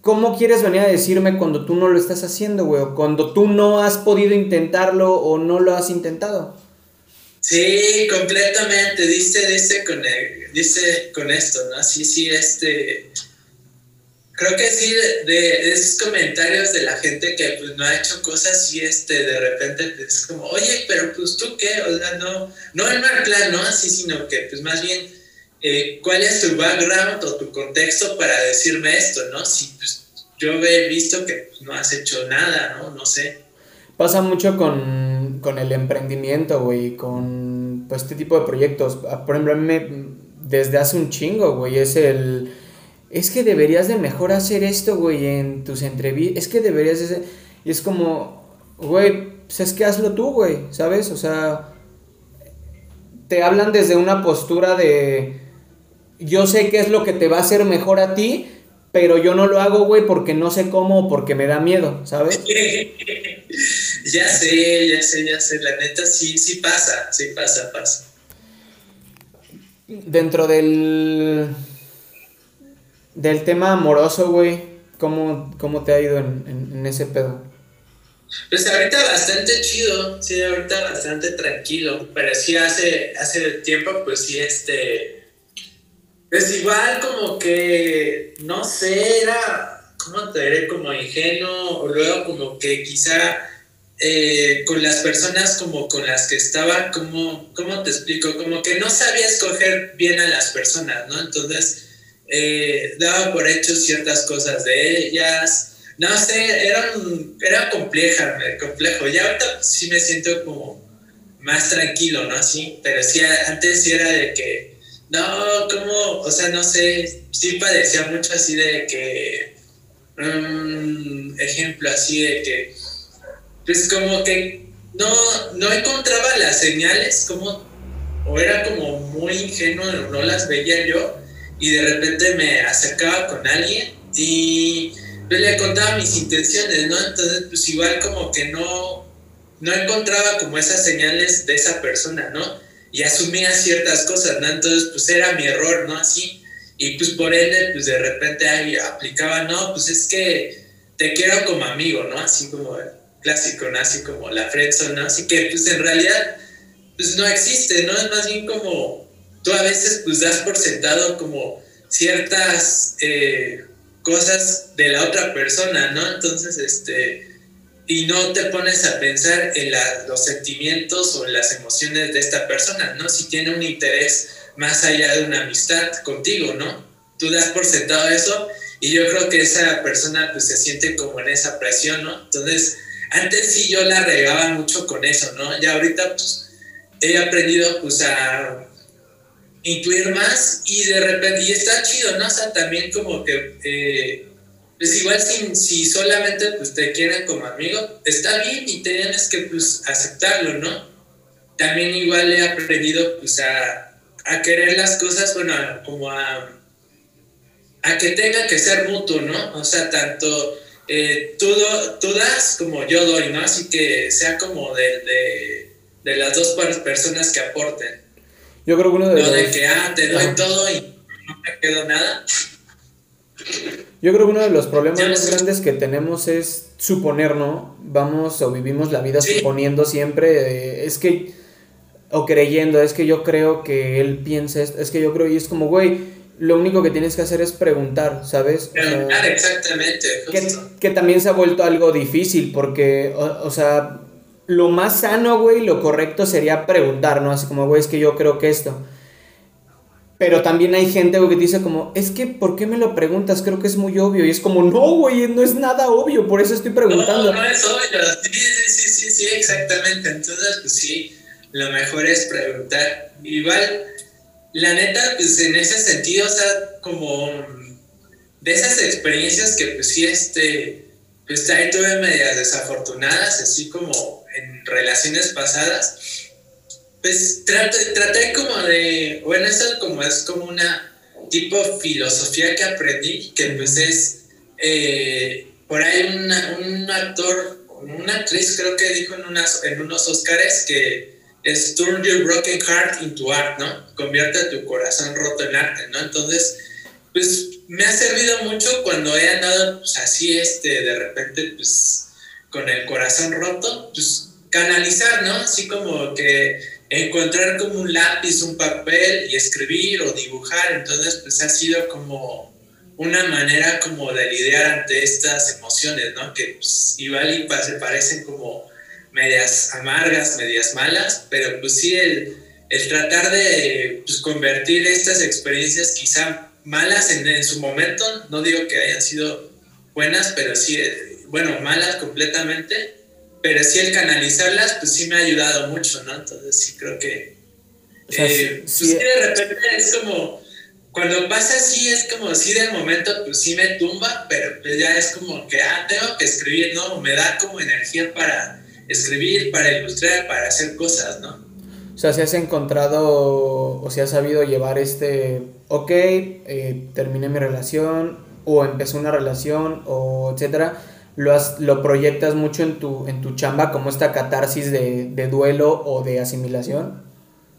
¿cómo quieres venir a decirme cuando tú no lo estás haciendo, güey? O cuando tú no has podido intentarlo o no lo has intentado. Sí, completamente, dice, dice con, dice con esto, ¿no? Sí, sí, este creo que sí, de, esos comentarios de la gente que pues no ha hecho cosas y este, de repente es como, oye, pero pues tú qué, o sea, no, no en mal plan, no así, sino que pues más bien, eh, ¿cuál es tu background o tu contexto para decirme esto, no? Si pues yo he visto que pues, no has hecho nada, ¿no? No sé. Pasa mucho con, con el emprendimiento, güey, con pues, este tipo de proyectos. Ah, por ejemplo, a mí me, desde hace un chingo, güey, es el es que deberías de mejor hacer esto, güey, en tus entrevistas, es que deberías de... Y es como, güey, pues es que hazlo tú, güey, ¿sabes? O sea, te hablan desde una postura de, yo sé qué es lo que te va a hacer mejor a ti, pero yo no lo hago, güey, porque no sé cómo o porque me da miedo, ¿sabes? ya sé, ya sé, ya sé, la neta sí, sí pasa, sí pasa, pasa. Dentro del del tema amoroso, güey, ¿cómo, ¿cómo, te ha ido en, ese pedo? Pues ahorita bastante chido, sí, ahorita bastante tranquilo, pero sí hace, hace tiempo, pues sí, este, pues igual como que, no sé, era, ¿cómo te diré? Como ingenuo, o luego como que quizá eh, con las personas como con las que estaba, como, ¿cómo te explico? Como que no sabía escoger bien a las personas, ¿no? Entonces eh, daba por hecho ciertas cosas de ellas. No sé, era, era compleja, complejo. Ya ahorita sí me siento como más tranquilo, ¿no? Así, pero sí, antes sí era de que, no, como, o sea, no sé, sí padecía mucho así de que, um, ejemplo así de que, pues como que no, no encontraba las señales, como, o era como muy ingenuo, no las veía yo, y de repente me acercaba con alguien y yo le contaba mis intenciones, ¿no? Entonces, pues igual como que no, no encontraba como esas señales de esa persona, ¿no? Y asumía ciertas cosas, ¿no? Entonces, pues era mi error, ¿no? Así. Y pues por ende, pues de repente ahí aplicaba, no, pues es que te quiero como amigo, ¿no? Así como el clásico, ¿no? Así como la friendzone, ¿no? Así que pues en realidad pues no existe, ¿no? Es más bien como tú a veces pues das por sentado como ciertas eh, cosas de la otra persona, ¿no? Entonces, este, y no te pones a pensar en los sentimientos o las emociones de esta persona, ¿no? Si tiene un interés más allá de una amistad contigo, ¿no? Tú das por sentado eso y yo creo que esa persona pues se siente como en esa presión, ¿no? Entonces, antes sí yo la regaba mucho con eso, ¿no? Ya ahorita pues he aprendido pues a intuir más y de repente, y está chido, ¿no? O sea, también como que, eh, pues igual si, si solamente pues te quieren como amigo, está bien y tienes que pues aceptarlo, ¿no? También igual he aprendido pues a, a querer las cosas, bueno, como a, a que tenga que ser mutuo, ¿no? O sea, tanto eh, tú, tú, das como yo doy, ¿no? Así que sea como de, de, de las dos personas que aporten. Yo creo que uno de Lo de que, ah, te doy todo y no me quedo nada. Yo creo que uno de los problemas más grandes que tenemos es suponer, ¿no? Vamos o vivimos la vida suponiendo siempre, es que, o creyendo, es que yo creo que él piensa, es que yo creo, y es como, güey, lo único que tienes que hacer es preguntar, ¿sabes? Preguntar, exactamente. Que, que, también se ha vuelto algo difícil, porque, o sea, lo más sano, güey, lo correcto sería preguntar, ¿no? Así como, güey, es que yo creo que esto. Pero también hay gente, güey, que dice como, es que, ¿por qué me lo preguntas? Creo que es muy obvio. Y es como, no, güey, no es nada obvio, por eso estoy preguntando. No, no es obvio. Sí, sí, sí, sí, exactamente. Entonces, pues sí, lo mejor es preguntar. Igual, la neta, pues en ese sentido, o sea, como de esas experiencias que, pues sí, este, pues ahí tuve medias desafortunadas, así como en relaciones pasadas, pues traté, como de, bueno, eso como es como una tipo filosofía que aprendí, que pues es, eh, por ahí un actor, una actriz creo que dijo en, unas, en unos Oscars que es turn your broken heart into art, ¿no? Convierte tu corazón roto en arte, ¿no? Entonces, pues me ha servido mucho cuando he andado pues, así, este, de repente, pues con el corazón roto, pues canalizar, ¿no? Así como que encontrar como un lápiz, un papel y escribir o dibujar. Entonces, pues ha sido como una manera como de lidiar ante estas emociones, ¿no? Que pues, igual y se parecen como medias amargas, medias malas, pero pues sí el, el tratar de pues, convertir estas experiencias quizá malas en, en, su momento, no digo que hayan sido buenas, pero sí, bueno, malas completamente, pero sí el canalizarlas, pues sí me ha ayudado mucho, ¿no? Entonces sí creo que... Eh, pues sí, de repente es como, cuando pasa así es como, sí de momento pues sí me tumba, pero pues ya es como que, ah, tengo que escribir, ¿no? Me da como energía para escribir, para ilustrar, para hacer cosas, ¿no? O sea, si has encontrado o si has sabido llevar este, ok, eh, terminé mi relación o empezó una relación o etcétera, lo, lo proyectas mucho en tu, en tu chamba como esta catarsis de, de duelo o de asimilación?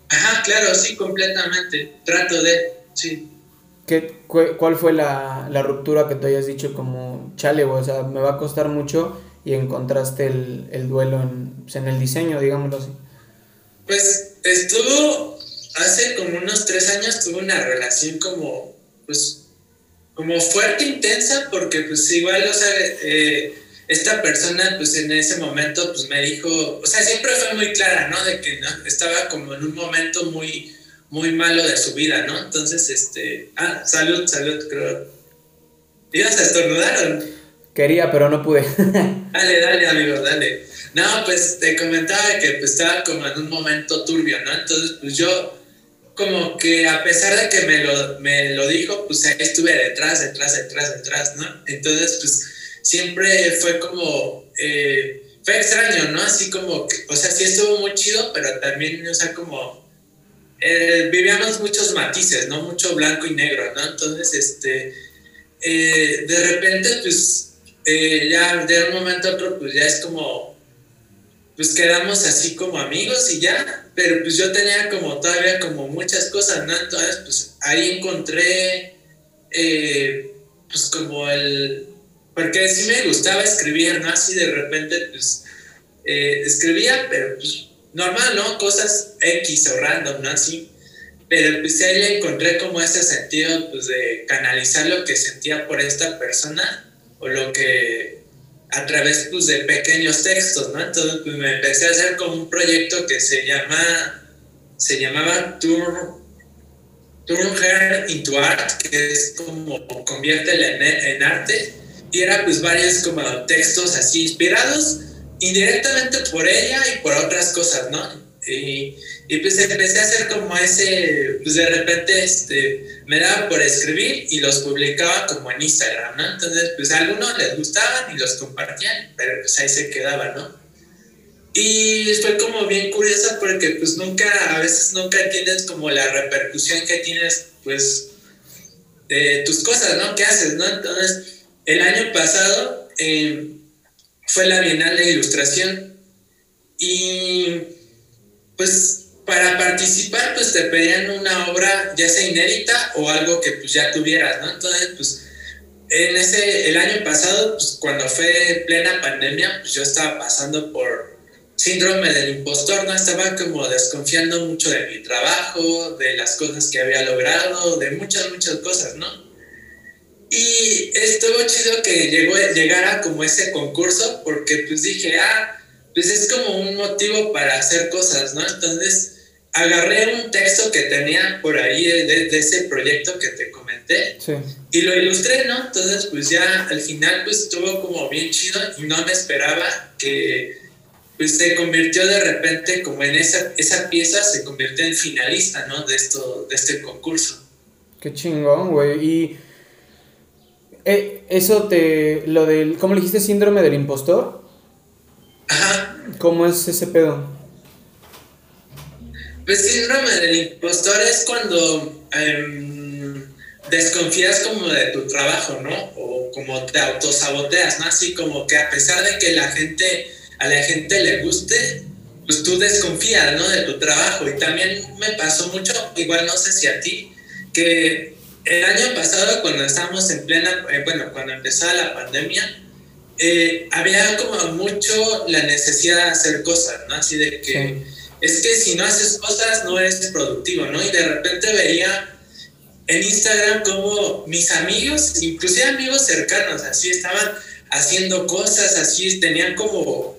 Ajá, claro, sí, completamente. Trato de, sí. ¿Qué, ¿Cuál fue la, la, ruptura que te hayas dicho como, chale, o sea, me va a costar mucho y encontraste el, el duelo en, pues, en el diseño, digámoslo así? Pues estuvo, hace como unos tres años tuve una relación como, pues, como fuerte, intensa, porque pues igual, o sea, eh, esta persona pues en ese momento pues me dijo, o sea, siempre fue muy clara, ¿no? De que ¿no? estaba como en un momento muy, muy malo de su vida, ¿no? Entonces, este, ah, salud, salud, creo. ¿Ibas a estornudar Quería, pero no pude. dale, dale, amigo, dale. No, pues te comentaba que pues, estaba como en un momento turbio, ¿no? Entonces, pues yo como que a pesar de que me lo, me lo dijo, pues ahí estuve detrás, detrás, detrás, detrás, ¿no? Entonces, pues siempre fue como, eh, fue extraño, ¿no? Así como, o sea, sí estuvo muy chido, pero también, o sea, como, eh, vivíamos muchos matices, ¿no? Mucho blanco y negro, ¿no? Entonces, este, eh, de repente, pues, ya de un momento a otro, pues ya es como, pues quedamos así como amigos y ya, pero pues yo tenía como todavía como muchas cosas, ¿no? Entonces, pues ahí encontré, eh, pues como el, porque sí me gustaba escribir, ¿no? Así de repente, pues, eh, escribía, pero pues, normal, ¿no? Cosas X o random, ¿no? Así. Pero pues ahí le encontré como ese sentido, pues, de canalizar lo que sentía por esta persona o lo que a través, pues, de pequeños textos, ¿no? Entonces, pues, me empecé a hacer como un proyecto que se llama, se llamaba Tour Turn Her into Art, que es como conviértela en, arte, y era pues varios como textos así inspirados indirectamente por ella y por otras cosas, ¿no? Y, pues empecé a hacer como ese, pues de repente este, me daba por escribir y los publicaba como en Instagram, ¿no? Entonces pues a algunos les gustaban y los compartían, pero pues ahí se quedaba, ¿no? Y fue como bien curioso porque pues nunca, a veces nunca tienes como la repercusión que tienes pues de tus cosas, ¿no? ¿Qué haces, no? Entonces, el año pasado eh, fue la Bienal de Ilustración y pues para participar pues te pedían una obra ya sea inédita o algo que pues ya tuvieras, ¿no? Entonces pues en ese, el año pasado pues cuando fue plena pandemia pues yo estaba pasando por síndrome del impostor, ¿no? Estaba como desconfiando mucho de mi trabajo, de las cosas que había logrado, de muchas, muchas cosas, ¿no? Y estuvo chido que llegó, llegara como ese concurso porque pues dije, ah, pues es como un motivo para hacer cosas, ¿no? Entonces agarré un texto que tenía por ahí de, ese proyecto que te comenté y lo ilustré, ¿no? Entonces pues ya al final pues estuvo como bien chido y no me esperaba que pues se convirtió de repente como en esa, esa pieza, se convirtió en finalista, ¿no? De, esto, de este concurso. Qué chingón, güey. Y eh, eso te, lo del, ¿cómo le dijiste? Síndrome del impostor. Ajá. ¿Cómo es ese pedo? Pues síndrome del impostor es cuando em, desconfías como de tu trabajo, ¿no? O como te autosaboteas, ¿no? Así como que a pesar de que la gente a la gente le guste, pues tú desconfías, ¿no? De tu trabajo. Y también me pasó mucho, igual no sé si a ti, que el año pasado cuando estábamos en plena, eh, bueno, cuando empezaba la pandemia, eh, había como mucho la necesidad de hacer cosas, ¿no? Así de que es que si no haces cosas no eres productivo, ¿no? Y de repente veía en Instagram como mis amigos, inclusive amigos cercanos, así estaban haciendo cosas, así tenían como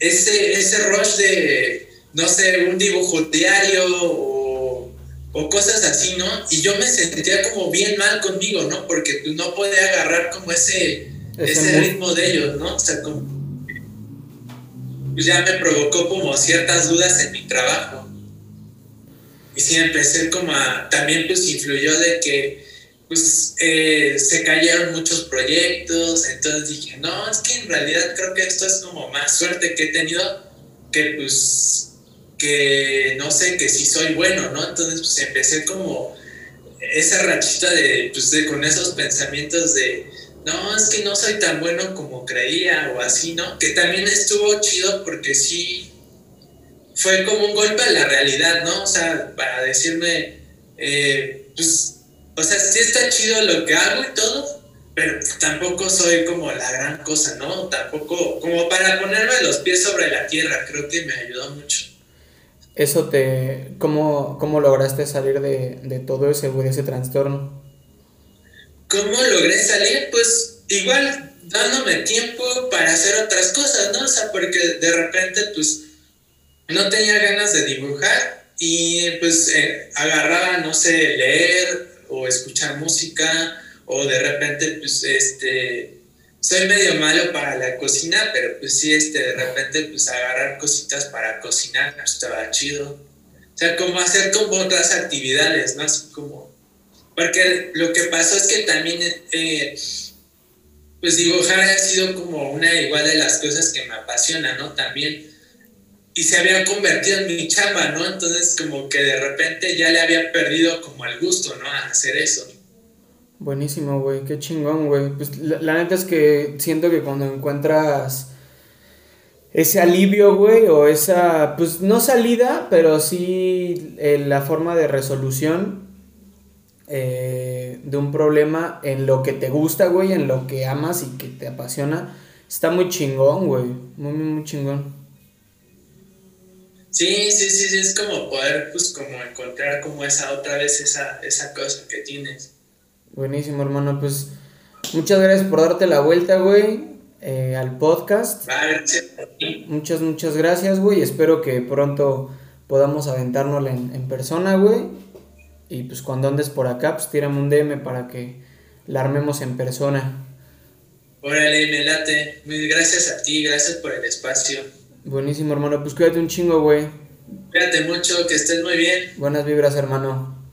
ese, ese rush de, no sé, un dibujo diario o, o, cosas así, ¿no? Y yo me sentía como bien mal conmigo, ¿no? Porque pues, no podía agarrar como ese, ese, ritmo de ellos, ¿no? O sea, como, pues ya me provocó como ciertas dudas en mi trabajo. Y sí, empecé como a, también pues influyó de que pues eh, se cayeron muchos proyectos, entonces dije, no, es que en realidad creo que esto es como más suerte que he tenido que pues, que no sé, que sí soy bueno, ¿no? Entonces pues empecé como esa rachita de, pues de, con esos pensamientos de, no, es que no soy tan bueno como creía o así, ¿no? Que también estuvo chido porque sí fue como un golpe a la realidad, ¿no? O sea, para decirme, eh, pues o sea, sí está chido lo que hago y todo, pero tampoco soy como la gran cosa, ¿no? Tampoco, como para ponerme los pies sobre la tierra, creo que me ayudó mucho. Eso te, ¿cómo, cómo lograste salir de, de todo ese, ese trastorno? ¿Cómo logré salir? Pues igual dándome tiempo para hacer otras cosas, ¿no? O sea, porque de repente, pues, no tenía ganas de dibujar y pues eh, agarraba, no sé, leer o escuchar música o de repente pues este soy medio malo para la cocina, pero pues sí, este, de repente, pues agarrar cositas para cocinar, pues estaba chido. O sea, como hacer como otras actividades, ¿no? Así como... Porque lo que pasó es que también, eh, pues dibujar ha sido como una igual de las cosas que me apasiona, ¿no? También. Y se había convertido en mi chamba, ¿no? Entonces como que de repente ya le había perdido como el gusto, ¿no? A hacer eso. Buenísimo, güey, qué chingón, güey. Pues la, neta es que siento que cuando encuentras ese alivio, güey, o esa, pues no salida, pero sí eh, la forma de resolución, eh, de un problema en lo que te gusta, güey, en lo que amas y que te apasiona, está muy chingón, güey. Muy, muy, muy chingón. Sí, sí, sí, es como poder, pues, como encontrar como esa otra vez, esa, esa cosa que tienes. Buenísimo, hermano. Pues muchas gracias por darte la vuelta, güey, eh, al podcast. Muchas, muchas gracias, güey. Espero que pronto podamos aventárnosla en, en persona, güey. Y pues cuando andes por acá, pues tírame un DM para que la armemos en persona. Órale, me late. Gracias a ti, gracias por el espacio. Buenísimo, hermano. Pues cuídate un chingo, güey. Cuídate mucho, que estés muy bien. Buenas vibras, hermano.